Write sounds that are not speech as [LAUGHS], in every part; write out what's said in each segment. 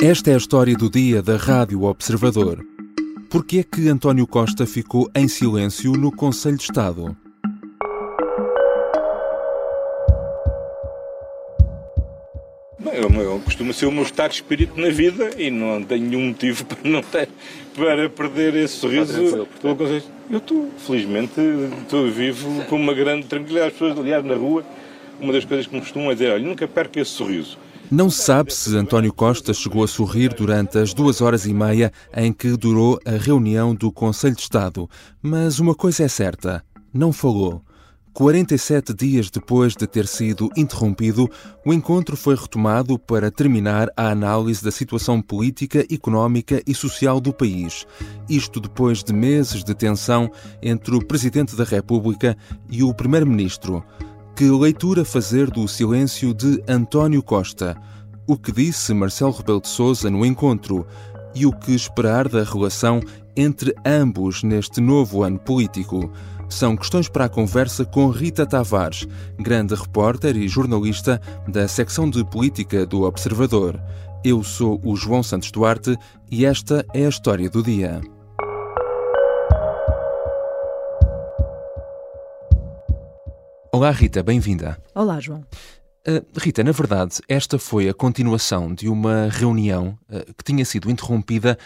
Esta é a história do dia da Rádio Observador. Por que é que António Costa ficou em silêncio no Conselho de Estado? Bem, eu, eu costumo ser o meu estado de espírito na vida e não tenho nenhum motivo [LAUGHS] para não ter, para perder esse sorriso pelo Conselho. Eu estou, felizmente, estou vivo com uma grande tranquilidade. As pessoas, aliás, na rua, uma das coisas que me costumam é dizer, olha, nunca perca esse sorriso. Não se sabe se António Costa chegou a sorrir durante as duas horas e meia em que durou a reunião do Conselho de Estado, mas uma coisa é certa: não falou. 47 dias depois de ter sido interrompido, o encontro foi retomado para terminar a análise da situação política, económica e social do país. Isto depois de meses de tensão entre o Presidente da República e o Primeiro-Ministro. Que leitura fazer do silêncio de António Costa? O que disse Marcelo Rebelo de Sousa no encontro? E o que esperar da relação entre ambos neste novo ano político? São questões para a conversa com Rita Tavares, grande repórter e jornalista da secção de política do Observador. Eu sou o João Santos Duarte e esta é a história do dia. Olá, Rita, bem-vinda. Olá, João. Uh, Rita, na verdade, esta foi a continuação de uma reunião uh, que tinha sido interrompida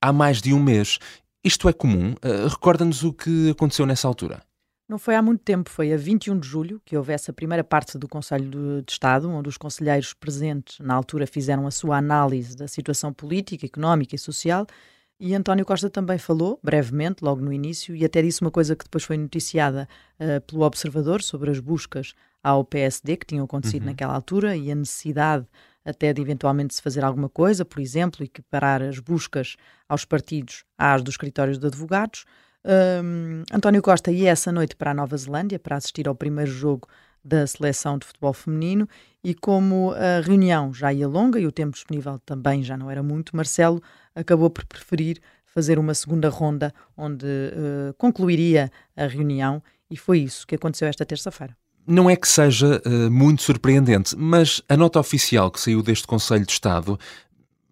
há mais de um mês. Isto é comum? Uh, Recorda-nos o que aconteceu nessa altura. Não foi há muito tempo, foi a 21 de julho que houve essa primeira parte do Conselho de Estado, onde os conselheiros presentes na altura fizeram a sua análise da situação política, económica e social e António Costa também falou, brevemente, logo no início, e até disse uma coisa que depois foi noticiada uh, pelo Observador sobre as buscas ao PSD que tinham acontecido uhum. naquela altura e a necessidade até de eventualmente se fazer alguma coisa, por exemplo, equiparar as buscas aos partidos às dos escritórios de advogados. Um, António Costa ia essa noite para a Nova Zelândia para assistir ao primeiro jogo da seleção de futebol feminino e como a reunião já ia longa e o tempo disponível também já não era muito, Marcelo acabou por preferir fazer uma segunda ronda onde uh, concluiria a reunião e foi isso que aconteceu esta terça-feira. Não é que seja uh, muito surpreendente, mas a nota oficial que saiu deste Conselho de Estado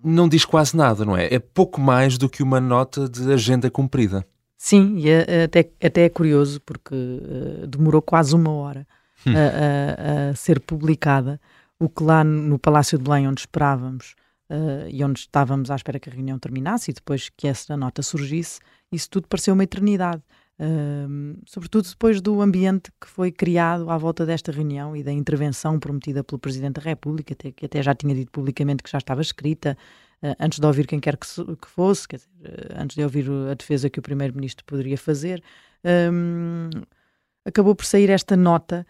não diz quase nada, não é? É pouco mais do que uma nota de agenda cumprida. Sim, e é, até, até é curioso porque uh, demorou quase uma hora hum. a, a, a, ser publicada, o que lá no Palácio de Belém, onde esperávamos uh, e onde estávamos à espera que a reunião terminasse e depois que essa nota surgisse, isso tudo pareceu uma eternidade. Uh, sobretudo depois do ambiente que foi criado à volta desta reunião e da intervenção prometida pelo Presidente da República, até, que até já tinha dito publicamente que já estava escrita, uh, antes de ouvir quem quer que, que fosse, dizer, uh, antes de ouvir a defesa que o Primeiro-Ministro poderia fazer, acabou por sair esta nota,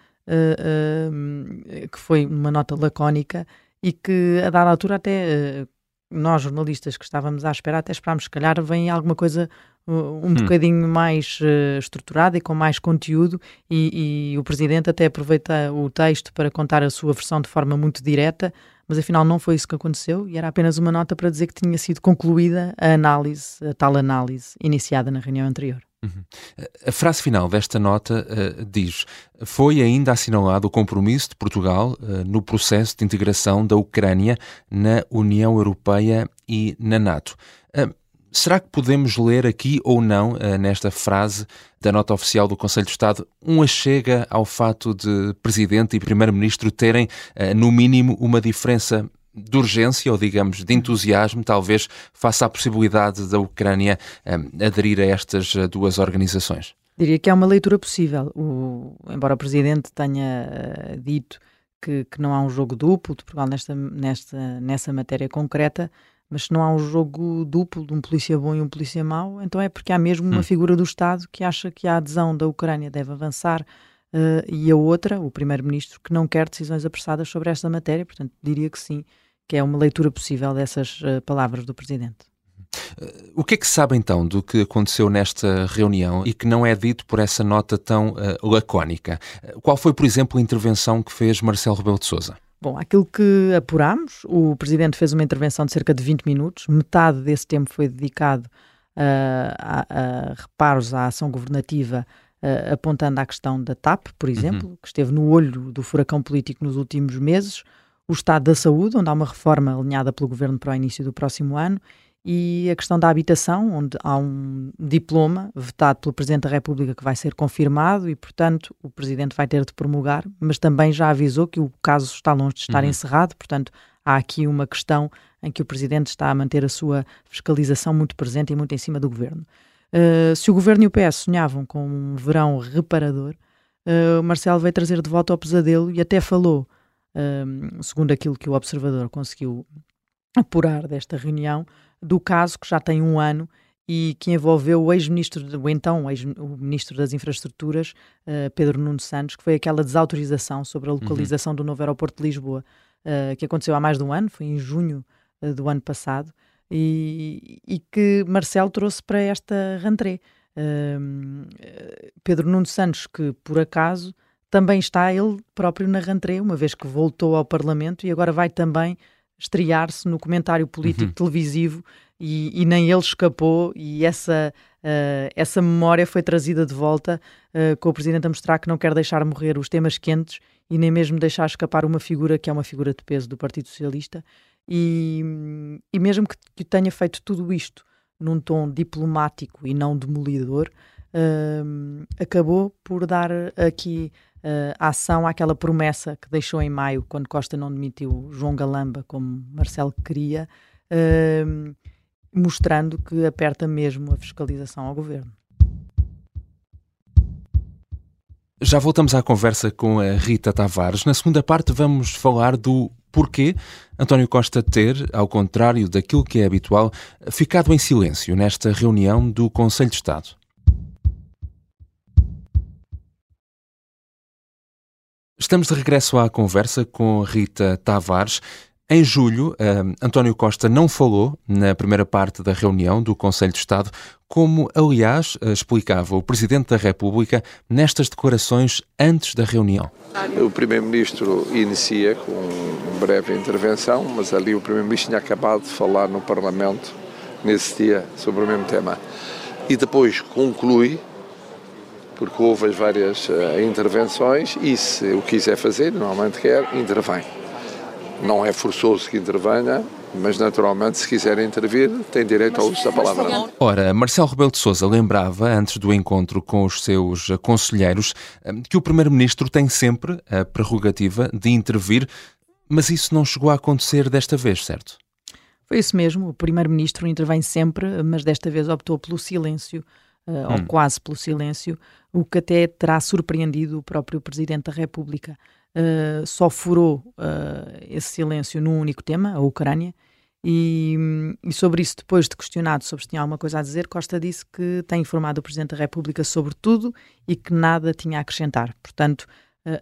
que foi uma nota lacónica, e que a dada altura até uh, nós jornalistas que estávamos à espera até esperámos se calhar vem alguma coisa uh, um hum. bocadinho mais uh, estruturada e com mais conteúdo e, e, o Presidente até aproveita o texto para contar a sua versão de forma muito direta mas afinal não foi isso que aconteceu e era apenas uma nota para dizer que tinha sido concluída a análise, a tal análise iniciada na reunião anterior. Uhum. A frase final desta nota uh, diz: Foi ainda assinalado o compromisso de Portugal uh, no processo de integração da Ucrânia na União Europeia e na NATO. Uh, será que podemos ler aqui ou não, nesta frase da nota oficial do Conselho de Estado, um achega ao fato de Presidente e Primeiro-Ministro terem, no mínimo, uma diferença de urgência ou, digamos, de entusiasmo, talvez, face à possibilidade da Ucrânia um, aderir a estas eh, duas organizações? Diria que é uma leitura possível. O, embora o Presidente tenha uh, dito que, que, não há um jogo duplo de Portugal nesta, nesta, nessa matéria concreta, mas se não há um jogo duplo de um polícia bom e um polícia mau, então é porque há mesmo uma hum. figura do Estado que acha que a adesão da Ucrânia deve avançar uh, e a outra, o Primeiro-Ministro, que não quer decisões apressadas sobre esta matéria. Portanto, diria que sim, que é uma leitura possível dessas uh, palavras do Presidente. O que é que se sabe então do que aconteceu nesta reunião e que não é dito por essa nota tão uh, lacónica? Qual foi, por exemplo, a intervenção que fez Marcelo Rebelo de Sousa? Bom, aquilo que apuramos, o Presidente fez uma intervenção de cerca de 20 minutos, metade desse tempo foi dedicado uh, a, a, reparos à ação governativa, uh, apontando à questão da TAP, por uhum. exemplo, uhum. que esteve no olho do furacão político nos últimos meses, o estado da saúde, onde há uma reforma alinhada pelo governo para o início do próximo ano, e a questão da habitação, onde há um diploma vetado pelo Presidente da República que vai ser confirmado e, portanto, o Presidente vai ter de promulgar, mas também já avisou que o caso está longe de estar uhum. encerrado, portanto, há aqui uma questão em que o Presidente está a manter a sua fiscalização muito presente e muito em cima do Governo. Uh, se o Governo e o PS sonhavam com um verão reparador, uh, Marcelo veio trazer de volta ao pesadelo e até falou, uh, segundo aquilo que o Observador conseguiu apurar desta reunião, do caso que já tem um ano e que envolveu o ex-ministro, o então ex o ministro das Infraestruturas, uh, Pedro Nuno Santos, que foi aquela desautorização sobre a uhum. localização uhum. do novo aeroporto de Lisboa, uh, que aconteceu há mais de um ano, foi em junho uh, do ano passado, e, e, que Marcelo trouxe para esta rentrée. Pedro Nuno Santos, que por acaso também está ele próprio na rentrée, uma vez que voltou ao Parlamento e agora vai também estrear-se no comentário político uhum. televisivo e, e, nem ele escapou e essa, uh, essa memória foi trazida de volta uh, com o Presidente a mostrar que não quer deixar morrer os temas quentes e nem mesmo deixar escapar uma figura que é uma figura de peso do Partido Socialista e, e mesmo que, que tenha feito tudo isto num tom diplomático e não demolidor, uh, acabou por dar aqui uh, ação àquela promessa que deixou em maio, quando Costa não demitiu João Galamba, como Marcelo queria, uh, mostrando que aperta mesmo a fiscalização ao governo. Já voltamos à conversa com a Rita Tavares. Na segunda parte, vamos falar do porquê António Costa ter, ao contrário daquilo que é habitual, ficado em silêncio nesta reunião do Conselho de Estado. Estamos de regresso à conversa com Rita Tavares. Em julho, uh, António Costa não falou na primeira parte da reunião do Conselho de Estado, como, aliás, uh, explicava o Presidente da República nestas declarações antes da reunião. O Primeiro-Ministro inicia com uma breve intervenção, mas ali o Primeiro-Ministro tinha acabado de falar no Parlamento nesse dia sobre o mesmo tema. E depois conclui porque houve as várias uh, intervenções e se o quiser fazer, normalmente quer, intervém. Não é forçoso que intervenha, mas naturalmente, se quiser intervir, tem direito ao uso da palavra. Ora, Marcelo Rebelo de Sousa lembrava, antes do encontro com os seus conselheiros, eh, que o Primeiro-Ministro tem sempre a prerrogativa de intervir, mas isso não chegou a acontecer desta vez, certo? Foi isso mesmo, o Primeiro-Ministro intervém sempre, mas desta vez optou pelo silêncio uh, hum. ou quase pelo silêncio, o que até terá surpreendido o próprio Presidente da República. Uh, só furou uh, esse silêncio num único tema, a Ucrânia, e, e, sobre isso, depois de questionado sobre se tinha alguma coisa a dizer, Costa disse que tem informado o Presidente da República sobre tudo e que nada tinha a acrescentar. Portanto,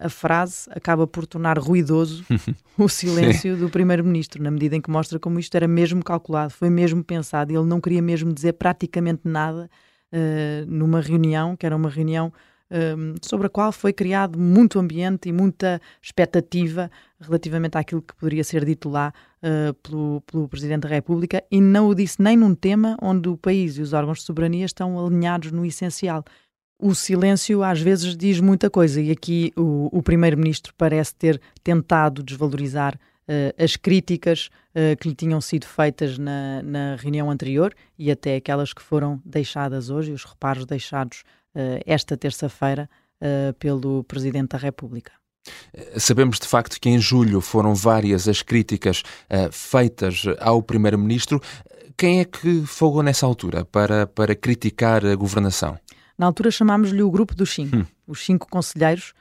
a frase acaba por tornar ruidoso [LAUGHS] o silêncio do Primeiro-Ministro, na medida em que mostra como isto era mesmo calculado, foi mesmo pensado, ele não queria mesmo dizer praticamente nada uh, numa reunião, que era uma reunião um, eh, sobre a qual foi criado muito ambiente e muita expectativa relativamente àquilo que poderia ser dito lá uh, pelo, pelo Presidente da República e não o disse nem num tema onde o país e os órgãos de soberania estão alinhados no essencial. O silêncio às vezes diz muita coisa e aqui o, o Primeiro-Ministro parece ter tentado desvalorizar as críticas uh, que lhe tinham sido feitas na, na, reunião anterior e até aquelas que foram deixadas hoje, os reparos deixados uh, esta terça-feira pelo Presidente da República. Sabemos de facto que em julho foram várias as críticas feitas ao Primeiro-Ministro. Quem é que falou nessa altura para, para criticar a governação? Na altura chamámos-lhe o Grupo dos Cinco, hum. os cinco conselheiros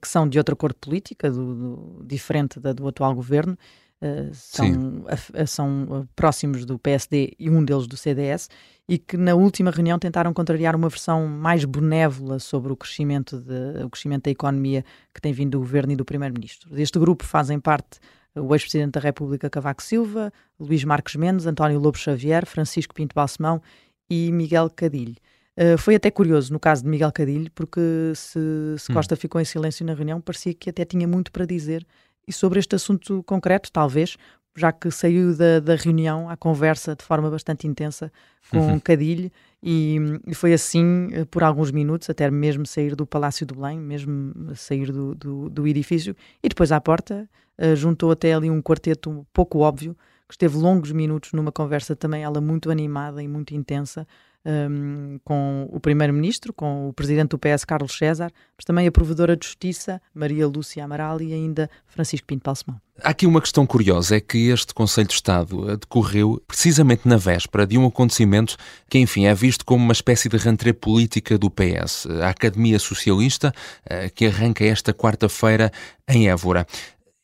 que são de outra cor política, do, do, diferente da do atual governo, uh, são, a, a, são próximos do PSD e um deles do CDS, e que na última reunião tentaram contrariar uma versão mais benévola sobre o crescimento, de, o crescimento da economia que tem vindo do governo e do primeiro-ministro. Deste grupo fazem parte o ex-presidente da República Cavaco Silva, Luís Marques Mendes, António Lobo Xavier, Francisco Pinto Balsemão e Miguel Cadilho. Uh, foi até curioso no caso de Miguel Cadilho, porque se, se hum. Costa ficou em silêncio na reunião, parecia que até tinha muito para dizer. E sobre este assunto concreto, talvez, já que saiu da, da reunião à conversa de forma bastante intensa com uhum. Cadilho e, e, foi assim eh, por alguns minutos, até mesmo sair do Palácio do Belém, mesmo sair do, do, do edifício, e depois à porta uh, juntou até ali um quarteto pouco óbvio, que esteve longos minutos numa conversa também ela muito animada e muito intensa, um, com o Primeiro-Ministro, com o Presidente do PS, Carlos César, mas também a Provedora de Justiça, Maria Lúcia Amaral e ainda Francisco Pinto Balsemão. Há aqui uma questão curiosa, é que este Conselho de Estado decorreu precisamente na véspera de um acontecimento que, enfim, é visto como uma espécie de rentrée política do PS, a Academia Socialista, eh, que arranca esta quarta-feira em Évora.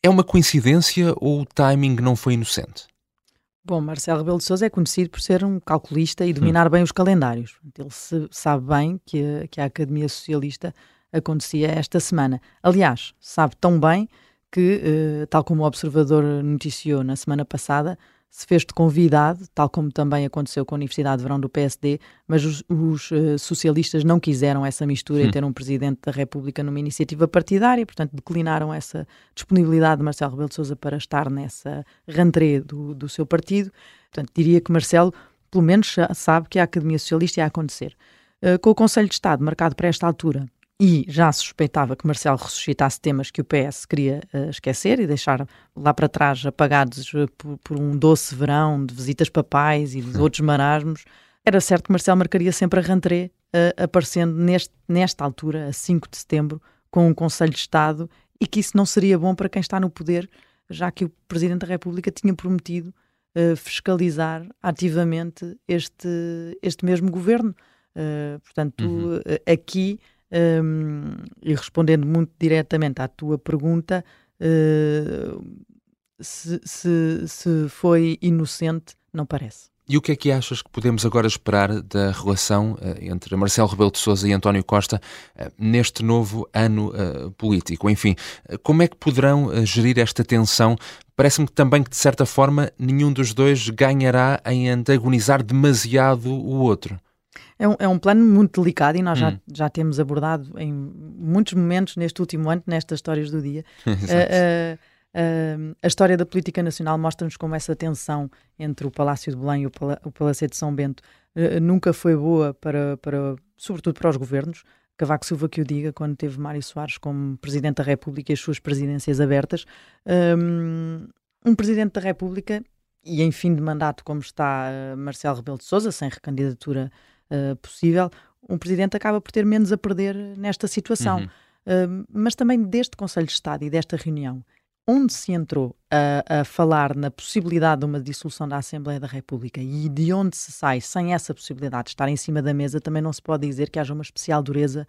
É uma coincidência ou o timing não foi inocente? Bom, Marcelo Rebelo de Sousa é conhecido por ser um calculista e dominar hum. bem os calendários. Ele se, sabe bem que a, que a Academia Socialista acontecia esta semana. Aliás, sabe tão bem que, uh, tal como o Observador noticiou na semana passada, se fez de convidado, tal como também aconteceu com a Universidade de Verão do PSD, mas os, os uh, socialistas não quiseram essa mistura hum. e ter um Presidente da República numa iniciativa partidária, portanto declinaram essa disponibilidade de Marcelo Rebelo de Sousa para estar nessa rentrée do, do seu partido. Portanto, diria que Marcelo, pelo menos, sabe que a Academia Socialista ia acontecer. Uh, com o Conselho de Estado marcado para esta altura e já suspeitava que Marcelo ressuscitasse temas que o PS queria uh, esquecer e deixar lá para trás apagados uh, por, por, um doce verão de visitas papais e de outros marasmos. Era certo que Marcelo marcaria sempre a rentrée, uh, aparecendo neste, nesta altura, a 5 de setembro, com um Conselho de Estado e que isso não seria bom para quem está no poder, já que o Presidente da República tinha prometido fiscalizar ativamente este, este mesmo governo. portanto, uhum. aqui um, e respondendo muito diretamente à tua pergunta, uh, se, se, se foi inocente, não parece. E o que é que achas que podemos agora esperar da relação uh, entre Marcelo Rebelo de Sousa e António Costa uh, neste novo ano político? Enfim, como é que poderão gerir esta tensão? Parece-me também que, de certa forma, nenhum dos dois ganhará em antagonizar demasiado o outro. É um, é um plano muito delicado e nós hum. já, já temos abordado em muitos momentos neste último ano, nestas histórias do dia. [LAUGHS] uh, uh, a história da política nacional mostra-nos como essa tensão entre o Palácio de Belém e o, Pala o Palacete de São Bento uh, nunca foi boa para, para, sobretudo para os governos. Cavaco Silva que o diga, quando teve Mário Soares como Presidente da República e as suas presidências abertas. Um, um Presidente da República, e em fim de mandato, como está uh, Marcelo Rebelo de Sousa, sem recandidatura uh, possível, um presidente acaba por ter menos a perder nesta situação. Uhum. Uh, mas também deste Conselho de Estado e desta reunião, onde se entrou a, a, falar na possibilidade de uma dissolução da Assembleia da República e de onde se sai sem essa possibilidade de estar em cima da mesa, também não se pode dizer que haja uma especial dureza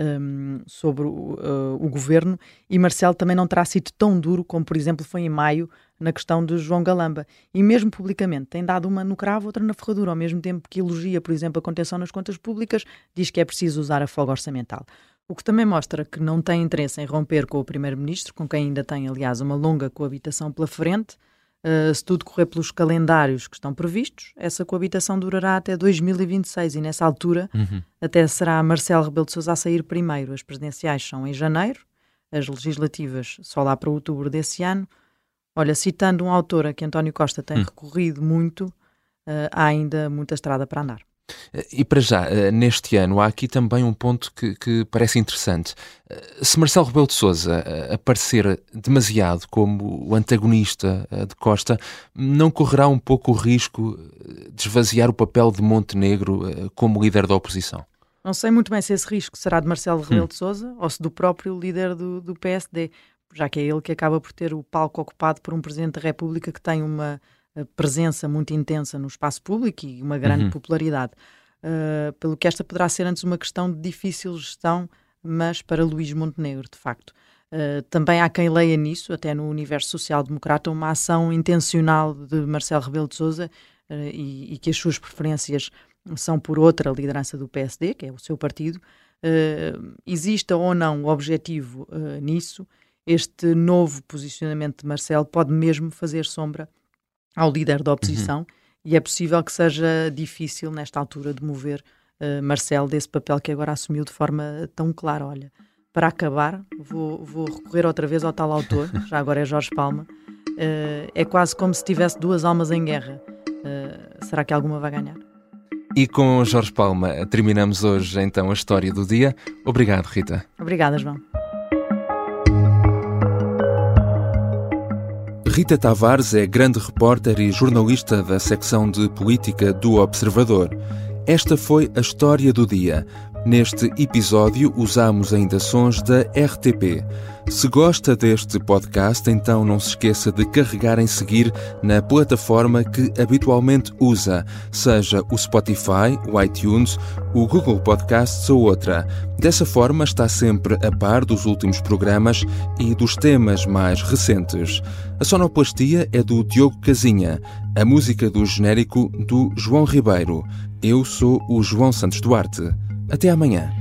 um, sobre o, uh, o, governo e Marcelo também não terá sido tão duro como, por exemplo, foi em maio na questão de João Galamba. E mesmo publicamente tem dado uma no cravo, outra na ferradura, ao mesmo tempo que elogia, por exemplo, a contenção nas contas públicas, diz que é preciso usar a folga orçamental. O que também mostra que não tem interesse em romper com o Primeiro-Ministro, com quem ainda tem, aliás, uma longa coabitação pela frente, Uh, se tudo correr pelos calendários que estão previstos, essa coabitação durará até 2026 e nessa altura uhum. até será Marcelo Rebelo de Sousa a sair primeiro. As presidenciais são em janeiro, as legislativas só lá para outubro desse ano. Olha, citando um autor a que António Costa tem uhum. recorrido muito, uh, há ainda muita estrada para andar. E para já, eh, neste ano, há aqui também um ponto que, que parece interessante. Eh, se Marcelo Rebelo de Sousa eh, aparecer demasiado como o antagonista de Costa, não correrá um pouco o risco de esvaziar o papel de Montenegro como líder da oposição? Não sei muito bem se esse risco será de Marcelo Rebelo hum. de Sousa ou se do próprio líder do, do PSD, já que é ele que acaba por ter o palco ocupado por um Presidente da República que tem uma presença muito intensa no espaço público e uma grande uhum. popularidade. Uh, pelo que esta poderá ser antes uma questão de difícil gestão, mas para Luís Montenegro, de facto. Uh, também há quem leia nisso, até no universo social-democrata, uma ação intencional de Marcelo Rebelo de Sousa uh, e, e, que as suas preferências são por outra liderança do PSD, que é o seu partido. exista ou não o objetivo nisso, este novo posicionamento de Marcelo pode mesmo fazer sombra ao líder da oposição uhum. e é possível que seja difícil, nesta altura, de mover uh, Marcelo desse papel que agora assumiu de forma tão clara. Olha, para acabar, vou, vou recorrer outra vez ao tal autor, já agora é Jorge Palma, uh, é quase como se tivesse duas almas em guerra. Uh, será que alguma vai ganhar? E com Jorge Palma terminamos hoje então a história do dia. Obrigado, Rita. Obrigada, João. Rita Tavares é grande repórter e jornalista da secção de política do Observador. Esta foi a história do dia. Neste episódio usamos ainda sons da RTP. Se gosta deste podcast, então não se esqueça de carregar em seguir na plataforma que habitualmente usa, seja o Spotify, o iTunes, o Google Podcasts ou outra. Dessa forma está sempre a par dos últimos programas e dos temas mais recentes. A sonoplastia é do Diogo Casinha, a música do genérico do João Ribeiro. Eu sou o João Santos Duarte. Até amanhã.